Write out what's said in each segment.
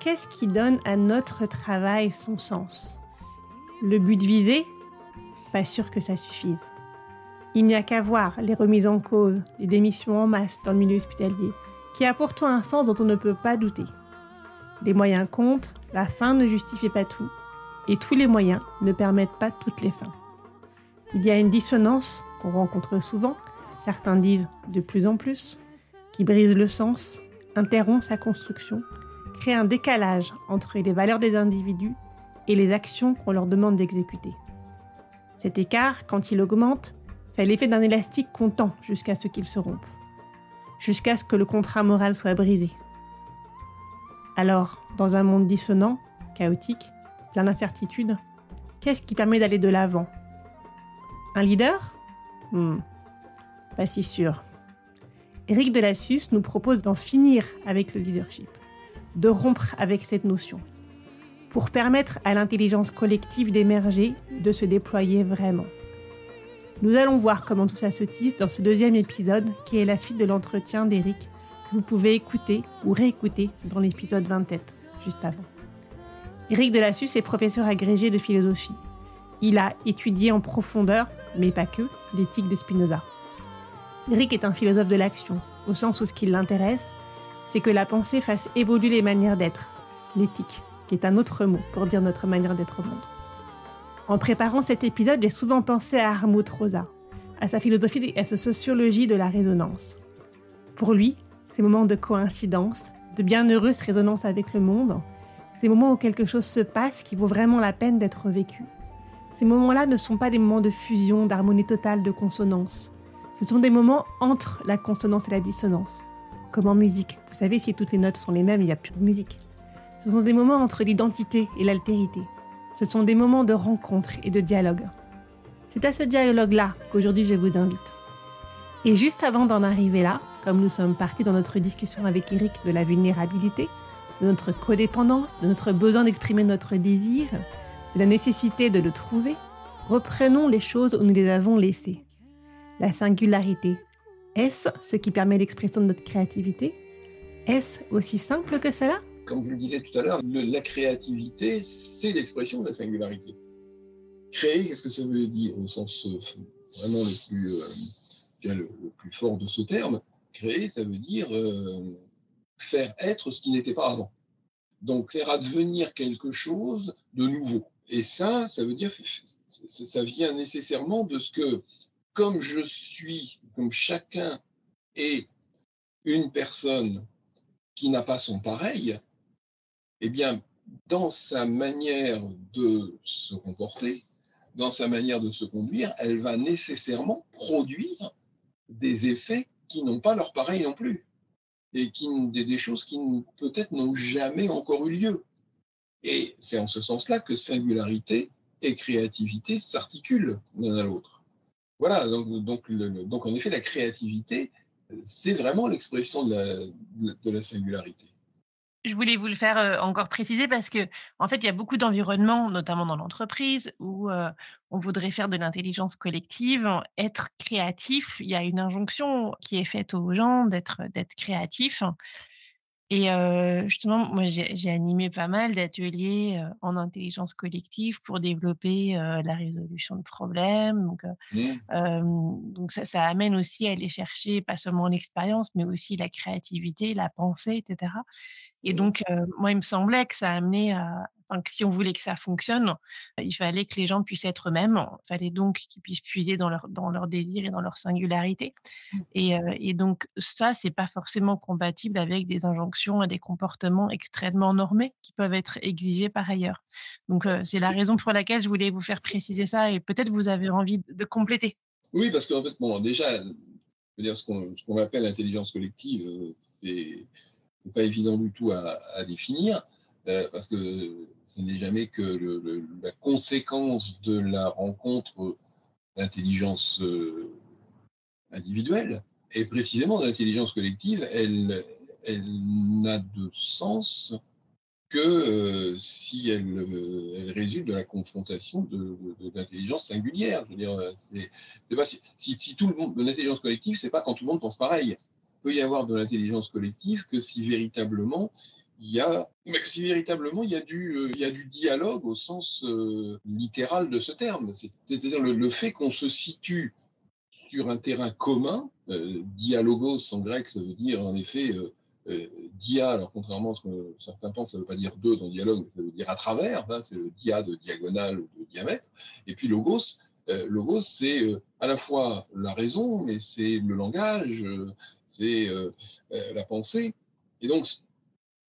Qu'est-ce qui donne à notre travail son sens? Le but visé? Pas sûr que ça suffise. Il n'y a qu'à voir les remises en cause, les démissions en masse dans le milieu hospitalier, qui a pourtant un sens dont on ne peut pas douter. Les moyens comptent, la fin ne justifie pas tout, et tous les moyens ne permettent pas toutes les fins. Il y a une dissonance qu'on rencontre souvent, certains disent de plus en plus, qui brise le sens, interrompt sa construction, crée un décalage entre les valeurs des individus et les actions qu'on leur demande d'exécuter. Cet écart, quand il augmente, fait l'effet d'un élastique comptant jusqu'à ce qu'il se rompe, jusqu'à ce que le contrat moral soit brisé. Alors, dans un monde dissonant, chaotique, plein d'incertitudes, qu'est-ce qui permet d'aller de l'avant? Un leader? Hmm, Pas si sûr. Éric Delassus nous propose d'en finir avec le leadership, de rompre avec cette notion, pour permettre à l'intelligence collective d'émerger, de se déployer vraiment. Nous allons voir comment tout ça se tisse dans ce deuxième épisode qui est la suite de l'entretien d'Éric que vous pouvez écouter ou réécouter dans l'épisode 20 tête, juste avant. Éric Delassus est professeur agrégé de philosophie. Il a étudié en profondeur, mais pas que, l'éthique de Spinoza. Éric est un philosophe de l'action, au sens où ce qui l'intéresse, c'est que la pensée fasse évoluer les manières d'être, l'éthique, qui est un autre mot pour dire notre manière d'être au monde. En préparant cet épisode, j'ai souvent pensé à Harmut Rosa, à sa philosophie et à sa sociologie de la résonance. Pour lui, ces moments de coïncidence, de bienheureuse résonance avec le monde, ces moments où quelque chose se passe qui vaut vraiment la peine d'être vécu. Ces moments-là ne sont pas des moments de fusion, d'harmonie totale, de consonance. Ce sont des moments entre la consonance et la dissonance. Comme en musique. Vous savez, si toutes les notes sont les mêmes, il n'y a plus de musique. Ce sont des moments entre l'identité et l'altérité. Ce sont des moments de rencontre et de dialogue. C'est à ce dialogue-là qu'aujourd'hui je vous invite. Et juste avant d'en arriver là, comme nous sommes partis dans notre discussion avec Eric de la vulnérabilité, de notre codépendance, de notre besoin d'exprimer notre désir, de la nécessité de le trouver, reprenons les choses où nous les avons laissées. La singularité, est-ce ce qui permet l'expression de notre créativité? Est-ce aussi simple que cela? Comme je le disais tout à l'heure, la créativité, c'est l'expression de la singularité. Créer, qu'est-ce que ça veut dire au sens euh, vraiment le plus, euh, le, plus fort de ce terme Créer, ça veut dire euh, faire être ce qui n'était pas avant. Donc faire advenir quelque chose de nouveau. Et ça, ça veut dire, ça vient nécessairement de ce que, comme je suis, comme chacun est une personne qui n'a pas son pareil, eh bien, dans sa manière de se comporter, dans sa manière de se conduire, elle va nécessairement produire des effets qui n'ont pas leur pareil non plus et qui, des, des choses qui peut-être n'ont jamais encore eu lieu. Et c'est en ce sens-là que singularité et créativité s'articulent l'un à l'autre. Voilà, donc, donc, donc, en effet, la créativité, c'est vraiment l'expression de la, de, de la singularité je voulais vous le faire euh, encore préciser parce que, en fait, il y a beaucoup d'environnements, notamment dans l'entreprise, où euh, on voudrait faire de l'intelligence collective, être créatif. Il y a une injonction qui est faite aux gens d'être d'être créatif. Et euh, justement, moi, j'ai animé pas mal d'ateliers en intelligence collective pour développer la résolution de problèmes. Donc, mmh. donc ça, ça, amène aussi à aller chercher pas seulement l'expérience, mais aussi la créativité, la pensée, etc. Et donc, moi, il me semblait que ça amenait à, si on voulait que ça fonctionne, il fallait que les gens puissent être eux-mêmes. Il fallait donc qu'ils puissent puiser dans leur, dans leur désir et dans leur singularité. Mmh. Et, et donc, ça, c'est pas forcément compatible avec des injonctions et des comportements extrêmement normés qui peuvent être exigés par ailleurs. Donc, c'est la raison pour laquelle je voulais vous faire préciser ça et peut-être vous avez envie de compléter. Oui, parce qu'en fait, bon, déjà, dire, ce qu'on appelle intelligence collective, c'est pas évident du tout à, définir. Euh, parce que ce n'est jamais que la conséquence de la rencontre d'intelligence euh, individuelle. Et précisément, l'intelligence collective, elle, n'a de sens que euh, si elle, résulte de la confrontation d'intelligence singulière. C'est pas si, si, tout le monde de l'intelligence collective, c'est pas quand tout le monde pense pareil. Peut y avoir de l'intelligence collective que si véritablement il y a, mais si véritablement il y a du, euh, dialogue au sens euh, littéral de ce terme. C'est-à-dire le, fait qu'on se situe sur un terrain commun, euh, dialogos en grec, ça veut dire en effet dia, alors contrairement à ce que certains pensent, ça ne veut pas dire deux dans dialogue, ça veut dire à travers, hein, c'est le dia de diagonale ou de diamètre. Et puis logos, logos c'est à la fois la raison, mais c'est le langage, c'est la pensée. Et donc,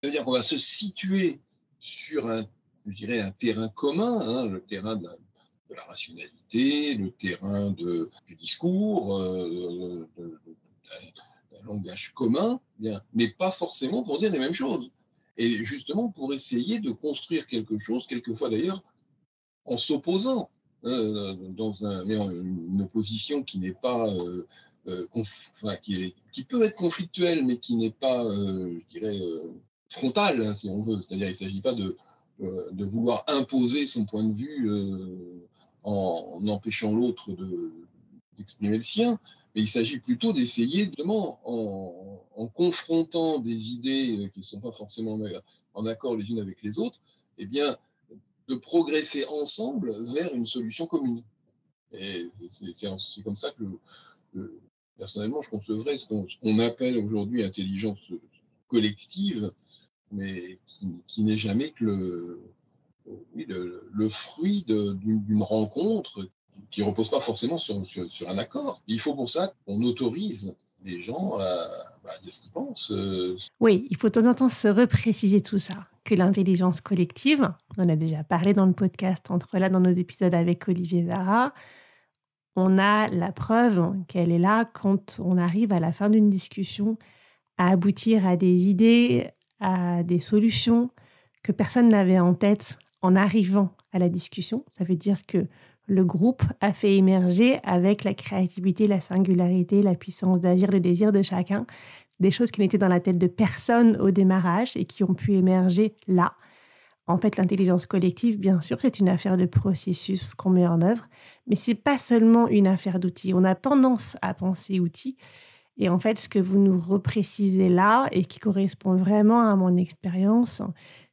c'est-à-dire qu'on va se situer sur un, je dirais, un terrain commun, hein, le terrain de la, rationalité, le terrain du discours, euh, d'un langage commun, bien, mais pas forcément pour dire les mêmes choses. Et justement pour essayer de construire quelque chose, quelquefois d'ailleurs, en s'opposant, hein, dans une opposition qui n'est pas, euh, euh, qui, peut être conflictuelle, mais qui n'est pas, je dirais, frontale, hein, si on veut. C'est-à-dire qu'il ne s'agit pas de, euh, vouloir imposer son point de vue euh, en, empêchant l'autre d'exprimer le sien, mais il s'agit plutôt d'essayer, justement, en, en, confrontant des idées euh, qui ne sont pas forcément en accord les unes avec les autres, eh bien, de progresser ensemble vers une solution commune. Et c'est comme ça que, personnellement, je concevrais ce qu'on appelle aujourd'hui intelligence collective, mais qui, n'est jamais que le, fruit d'une rencontre qui ne repose pas forcément sur, un accord. Il faut pour ça qu'on autorise les gens à, bah, dire ce qu'ils pensent. Euh. Oui, il faut de temps en temps se repréciser tout ça, que l'intelligence collective, on en a déjà parlé dans le podcast, entre là dans nos épisodes avec Olivier Zara, on a la preuve qu'elle est là quand on arrive à la fin d'une discussion à aboutir à des idées, à des solutions que personne n'avait en tête en arrivant à la discussion. Ça veut dire que le groupe a fait émerger avec la créativité, la singularité, la puissance d'agir, le désir de chacun, des choses qui n'étaient dans la tête de personne au démarrage et qui ont pu émerger là. En fait, l'intelligence collective, bien sûr, c'est une affaire de processus qu'on met en œuvre, mais c'est pas seulement une affaire d'outils. On a tendance à penser outils, et en fait, ce que vous nous reprécisez là et qui correspond vraiment à mon expérience,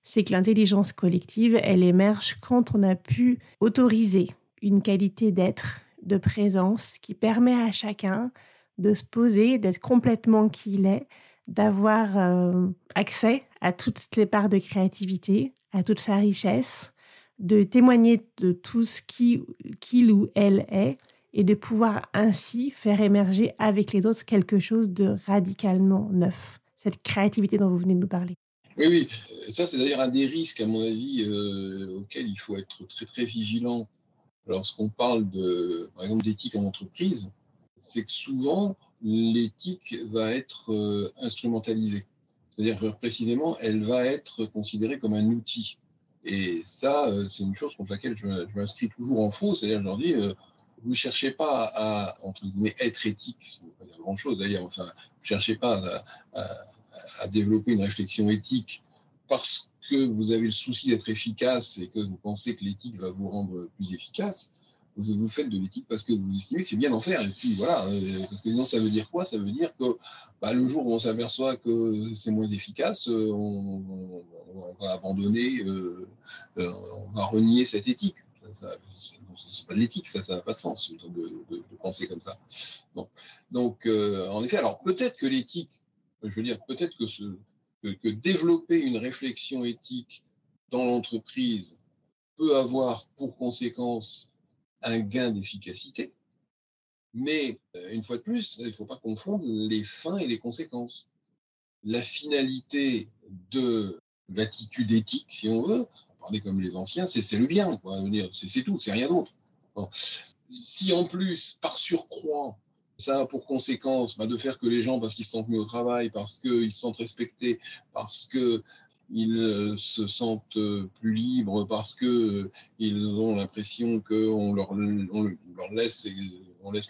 c'est que l'intelligence collective, elle émerge quand on a pu autoriser une qualité d'être, de présence qui permet à chacun de se poser, d'être complètement qui il est, d'avoir euh, accès à toutes les parts de créativité, à toute sa richesse, de témoigner de tout ce qu'il ou elle est et de pouvoir ainsi faire émerger avec les autres quelque chose de radicalement neuf, cette créativité dont vous venez de nous parler. Oui, oui, ça c'est d'ailleurs un des risques, à mon avis, euh, auquel il faut être très très vigilant lorsqu'on parle de, par exemple, d'éthique en entreprise, c'est que souvent l'éthique va être euh, instrumentalisée. C'est-à-dire précisément, elle va être considérée comme un outil. Et ça, euh, c'est une chose contre laquelle je m'inscris toujours en faux. C'est-à-dire, je leur dis, vous ne cherchez pas à, entre guillemets, être éthique, pas dire grand-chose d'ailleurs, vous ne cherchez pas à, développer une réflexion éthique parce que vous avez le souci d'être efficace et que vous pensez que l'éthique va vous rendre plus efficace. Vous, faites de l'éthique parce que vous estimez que c'est bien d'en faire. Et puis voilà, euh, parce que sinon ça veut dire quoi? Ça veut dire que bah, le jour où on s'aperçoit que c'est moins efficace, euh, on, va abandonner, euh, on va renier cette éthique c'est pas de l'éthique, ça, ça n'a pas de sens de, penser comme ça. Donc, en effet, alors peut-être que l'éthique, je veux dire, peut-être que, ce, que, développer une réflexion éthique dans l'entreprise peut avoir pour conséquence un gain d'efficacité, mais euh, une fois de plus, il ne faut pas confondre les fins et les conséquences. La finalité de l'attitude éthique, si on veut, parler comme les anciens, c'est le bien, c'est tout, c'est rien d'autre. Si en plus, par surcroît, ça a pour conséquence bah, de faire que les gens, parce qu'ils se sentent mieux au travail, parce qu'ils se sentent respectés, parce que ils euh, se sentent euh, plus libres parce que euh, ont l'impression qu'on leur, laisse,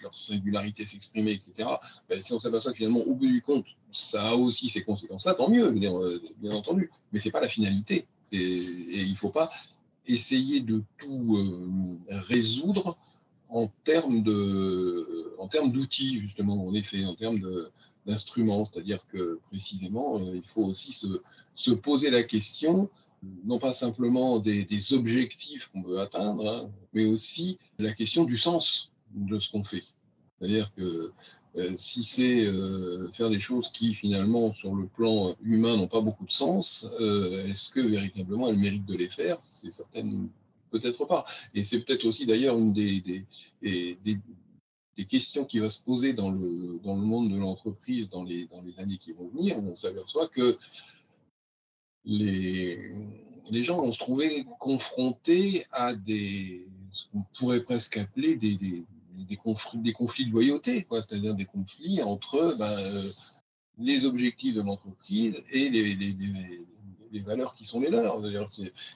leur singularité s'exprimer, etc. Ben, si on s'aperçoit que finalement, au bout du compte, ça a aussi ces conséquences-là, tant mieux, bien, entendu. Mais c'est pas la finalité. Et, et il faut pas essayer de tout résoudre en termes de, en termes d'outils justement, en effet, en termes d'instruments, c'est-à-dire que précisément, euh, il faut aussi se, se, poser la question, non pas simplement des, des objectifs qu'on veut atteindre, hein, mais aussi la question du sens de ce qu'on fait. C'est-à-dire que euh, si c'est euh, faire des choses qui finalement sur le plan humain n'ont pas beaucoup de sens, est-ce que véritablement elles méritent de les faire? C'est certainement peut-être pas. Et c'est peut-être aussi d'ailleurs une des, des, des, questions qui vont se poser dans le, dans le monde de l'entreprise dans les, dans les années qui vont venir, on s'aperçoit que les, les gens vont se trouver confrontés à des, ce qu'on pourrait presque appeler des, des, des, conflits, des conflits de loyauté, c'est-à-dire des conflits entre ben, euh, les objectifs de l'entreprise et les valeurs qui sont les leurs.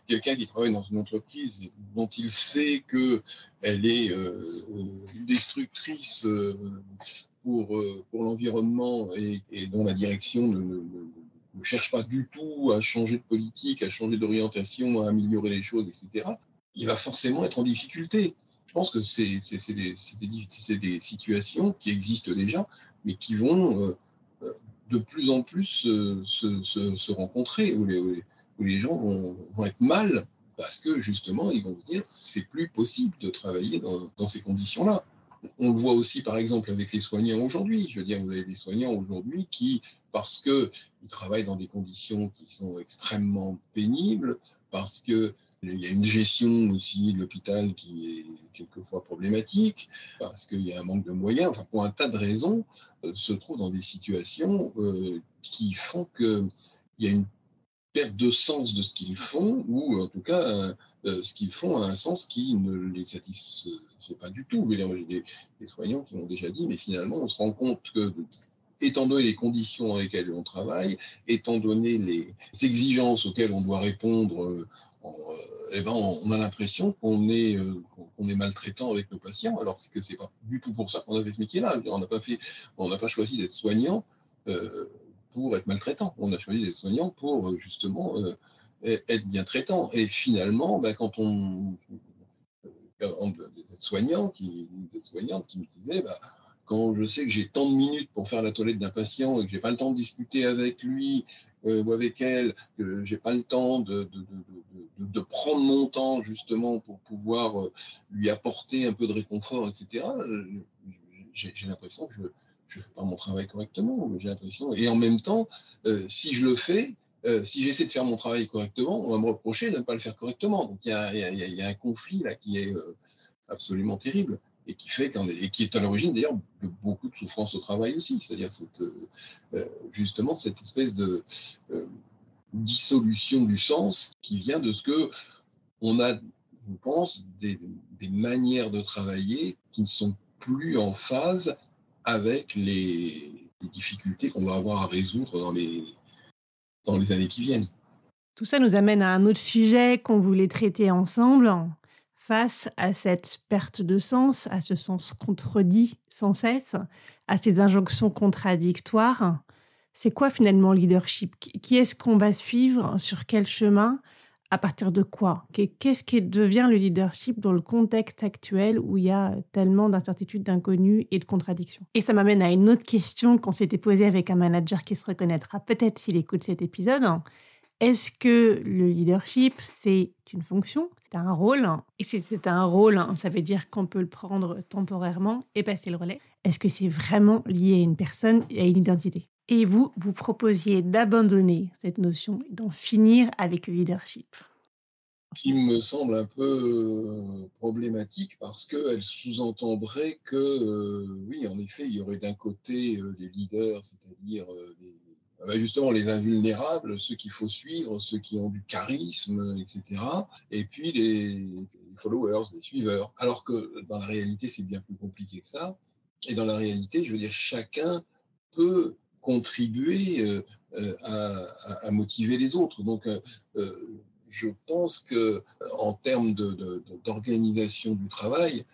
Quelqu'un qui travaille dans une entreprise dont il sait qu'elle est euh, euh, destructrice euh, pour, pour l'environnement et, dont la direction ne, cherche pas du tout à changer de politique, à changer d'orientation, à améliorer les choses, etc., il va forcément être en difficulté. Je pense que c'est des, des, des, situations qui existent déjà, mais qui vont de plus en plus euh, se, rencontrer, où les, gens vont, être mal parce que justement, ils vont se dire c'est plus possible de travailler dans, ces conditions-là. On le voit aussi, par exemple, avec les soignants aujourd'hui. Je veux dire, vous avez des soignants aujourd'hui qui, parce qu'ils travaillent dans des conditions qui sont extrêmement pénibles, parce que il y a une gestion aussi de l'hôpital qui est quelquefois problématique, parce qu'il y a un manque de moyens, enfin pour un tas de raisons, euh, se trouvent dans des situations euh, qui font qu'il y a une perte de sens de ce qu'ils font, ou en tout cas, euh, ce qu'ils font a un sens qui ne les satisfait pas du tout. J'ai des, des, soignants qui m'ont déjà dit, mais finalement, on se rend compte que étant donné les conditions dans lesquelles on travaille, étant donné les exigences auxquelles on doit répondre on, eh ben, on a l'impression qu'on est, euh, maltraitant avec nos patients, alors que c'est pas du tout pour ça qu'on a fait ce métier-là. On n'a pas pas choisi d'être soignant euh, pour être maltraitant. On a choisi d'être soignant pour euh, justement être bien traitant. Et finalement, ben, quand on, soignant qui, soignante qui me disait, ben, quand je sais que j'ai tant de minutes pour faire la toilette d'un patient et que j'ai pas le temps de discuter avec lui euh, ou avec elle, que j'ai pas le temps de, de, prendre mon temps justement pour pouvoir euh, lui apporter un peu de réconfort, etc. Euh, j'ai l'impression que je je fais pas mon travail correctement. J'ai l'impression. Et en même temps, si je le fais, si j'essaie de faire mon travail correctement, on va me reprocher de ne pas le faire correctement. Donc il y a, un conflit là qui est absolument terrible et qui fait et qui est à l'origine d'ailleurs de beaucoup de souffrances au travail aussi, c'est-à-dire euh, euh, justement cette espèce de euh, dissolution du sens qui vient de ce que on a, je pense, des, manières de travailler qui ne sont plus en phase avec les, difficultés qu'on va avoir à résoudre dans les, dans les années qui viennent. Tout ça nous amène à un autre sujet qu'on voulait traiter ensemble, face à cette perte de sens, à ce sens contredit sans cesse, à ces injonctions contradictoires. C'est quoi finalement le leadership? Qui est-ce qu'on va suivre Sur quel chemin? À partir de quoi? Qu'est-ce qui devient le leadership dans le contexte actuel où il y a tellement d'incertitudes, d'inconnus et de contradictions? Et ça m'amène à une autre question qu'on s'était posée avec un manager qui se reconnaîtra peut-être s'il écoute cet épisode. Est-ce que le leadership, c'est une fonction, c'est un rôle? Et si c'est un rôle, ça veut dire qu'on peut le prendre temporairement et passer le relais? Est-ce que c'est vraiment lié à une personne et à une identité? Et vous, vous proposiez d'abandonner cette notion et d'en finir avec le leadership. qui me semble un peu problématique parce qu'elle sous-entendrait que, oui, en effet, il y aurait d'un côté les leaders, c'est-à-dire ah bah, justement les invulnérables, ceux qu'il faut suivre, ceux qui ont du charisme, etc. Et puis les, followers, les suiveurs. Alors que dans la réalité, c'est bien plus compliqué que ça. Et dans la réalité, je veux dire, chacun peut contribuer euh, euh, à, motiver les autres. Donc, euh, je pense que en termes d'organisation du travail,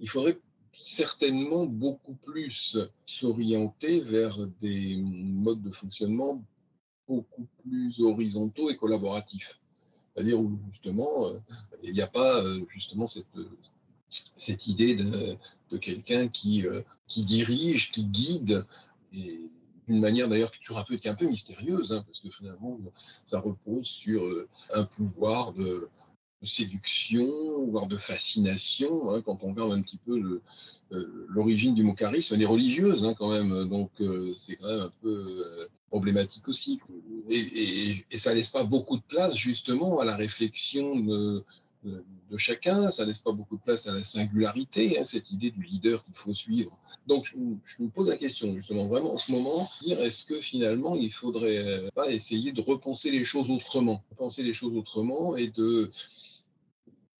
il faudrait certainement beaucoup plus s'orienter vers des modes de fonctionnement beaucoup plus horizontaux et collaboratifs. C'est-à-dire où justement, il n'y a pas justement cette, idée de, quelqu'un qui, qui dirige, qui guide, et d'une manière d'ailleurs qui est un peu, mystérieuse, hein, parce que finalement, ça repose sur un pouvoir de, séduction, voire de fascination, hein, quand on regarde un petit peu euh, l'origine du mot charisme, elle est religieuse hein, quand même, donc euh, c'est quand même un peu euh, problématique aussi. Et, et, ça laisse pas beaucoup de place justement à la réflexion de, chacun, ça laisse pas beaucoup de place à la singularité, hein, cette idée du leader qu'il faut suivre. Donc je, me pose la question justement vraiment en ce moment, dire est-ce que finalement il faudrait pas essayer de repenser les choses autrement, repenser les choses autrement et de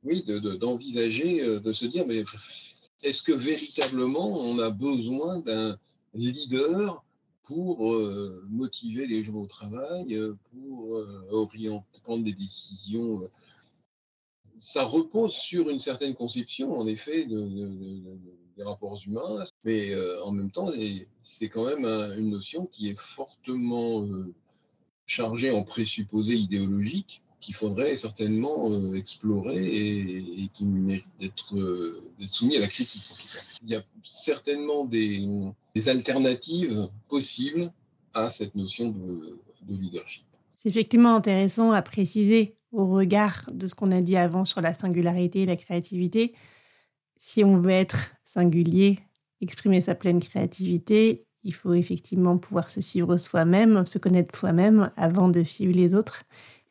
oui, d'envisager, de, de, se dire, mais est-ce que véritablement on a besoin d'un leader pour euh, motiver les gens au travail, pour euh, orienter, prendre des décisions Ça repose sur une certaine conception, en effet, des rapports humains, mais euh, en même temps, c'est quand même une notion qui est fortement chargée en présupposés idéologiques qu'il faudrait certainement euh, explorer et, qui mérite euh, d'être soumis à la critique en tout cas. Il y a certainement des, alternatives possibles à cette notion de, leadership. C'est effectivement intéressant à préciser au regard de ce qu'on a dit avant sur la singularité et la créativité. Si on veut être singulier, exprimer sa pleine créativité, il faut effectivement pouvoir se suivre soi-même, se connaître soi-même avant de suivre les autres.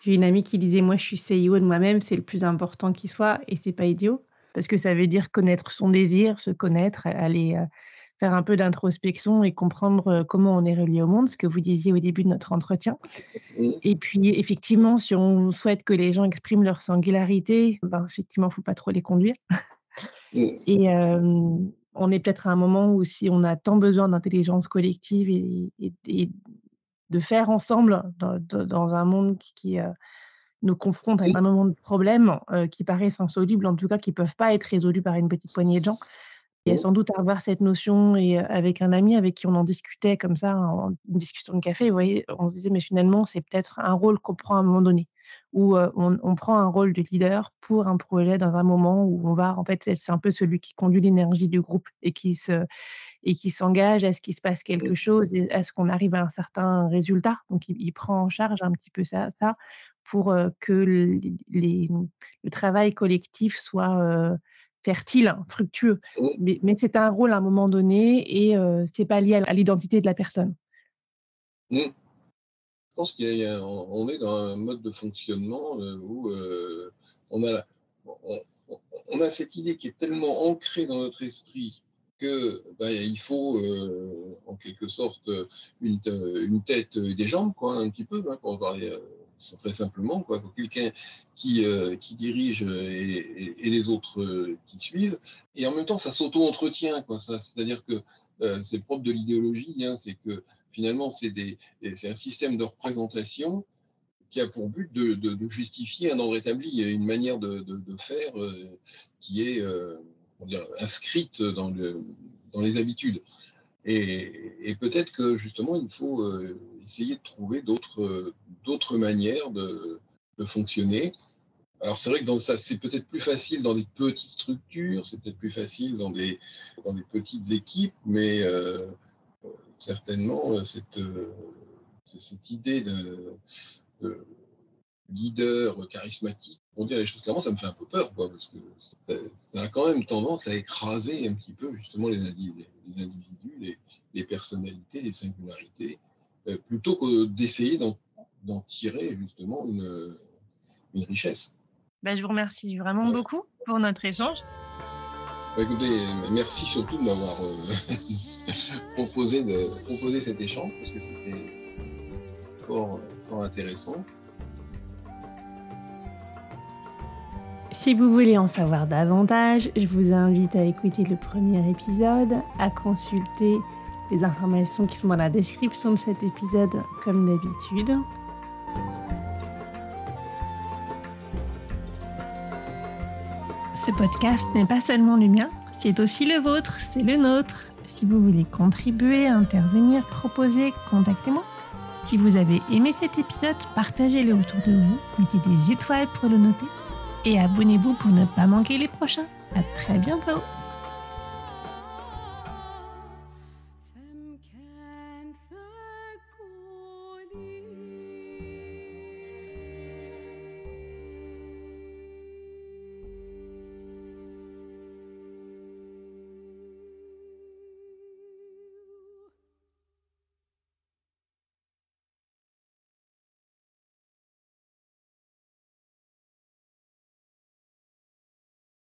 J'ai une amie qui disait Moi, je suis CEO de moi-même, c'est le plus important qui soit, et c'est pas idiot, parce que ça veut dire connaître son désir, se connaître, aller euh, faire un peu d'introspection et comprendre euh, comment on est relié au monde, ce que vous disiez au début de notre entretien. Et puis, effectivement, si on souhaite que les gens expriment leur singularité, ben, effectivement, il ne faut pas trop les conduire. Et on est peut-être à un moment où si on a tant besoin d'intelligence collective et, et, de faire ensemble dans, un monde qui, euh, nous confronte à énormément de problèmes euh, qui paraissent insolubles, en tout cas qui ne peuvent pas être résolus par une petite poignée de gens. Et sans doute avoir cette notion, et avec un ami avec qui on en discutait comme ça, en une discussion de café, vous voyez, on se disait, mais finalement, c'est peut-être un rôle qu'on prend à un moment donné, où on, on, prend un rôle de leader pour un projet dans un moment où on va, en fait, c'est un peu celui qui conduit l'énergie du groupe et qui se, et qui s'engage à ce qu'il se passe quelque chose et à ce qu'on arrive à un certain résultat. Donc, il, prend en charge un petit peu ça, ça pour euh, que le, les, le travail collectif soit euh, fertile, fructueux. Mais, mais c'est un rôle à un moment donné et euh, c'est pas lié à l'identité de la personne. Mmh. Je pense qu'on est dans un mode de fonctionnement où on, a, on, a cette idée qui est tellement ancrée dans notre esprit que ben, il faut euh, en quelque sorte une, une, tête et des jambes, quoi, un petit peu, hein, pour parler euh, très simplement, quoi. Quelqu'un qui, euh, qui dirige et, et, les autres qui suivent. Et en même temps, ça s'auto-entretient, quoi. Ça, c'est-à-dire que c'est propre de l'idéologie, hein, c'est que finalement, c'est des, c'est un système de représentation qui a pour but de, de, de justifier un ordre établi, une manière de, de faire qui est inscrite dans, le, dans les habitudes. Et, peut-être que justement, il faut euh, essayer de trouver d'autres, d'autres manières de, fonctionner. Alors c'est vrai que c'est peut-être plus facile dans des petites structures, c'est peut-être plus facile dans des, petites équipes, mais euh, certainement euh, cette, idée de leader charismatique, pour dire les choses clairement, ça me fait un peu peur, quoi, parce que ça, a quand même tendance à écraser un petit peu justement les, individus, les, personnalités, les singularités, euh, plutôt que d'essayer d'en tirer justement une, une richesse. Bah, je vous remercie vraiment beaucoup pour notre échange. Bah, écoutez, merci surtout de m'avoir proposé, de, proposer cet échange parce que c'était fort, fort intéressant. Si vous voulez en savoir davantage, je vous invite à écouter le premier épisode, à consulter les informations qui sont dans la description de cet épisode comme d'habitude. Ce podcast n'est pas seulement le mien, c'est aussi le vôtre, c'est le nôtre. Si vous voulez contribuer, intervenir, proposer, contactez-moi. Si vous avez aimé cet épisode, partagez-le autour de vous, mettez des étoiles pour le noter et abonnez-vous pour ne pas manquer les prochains. À très bientôt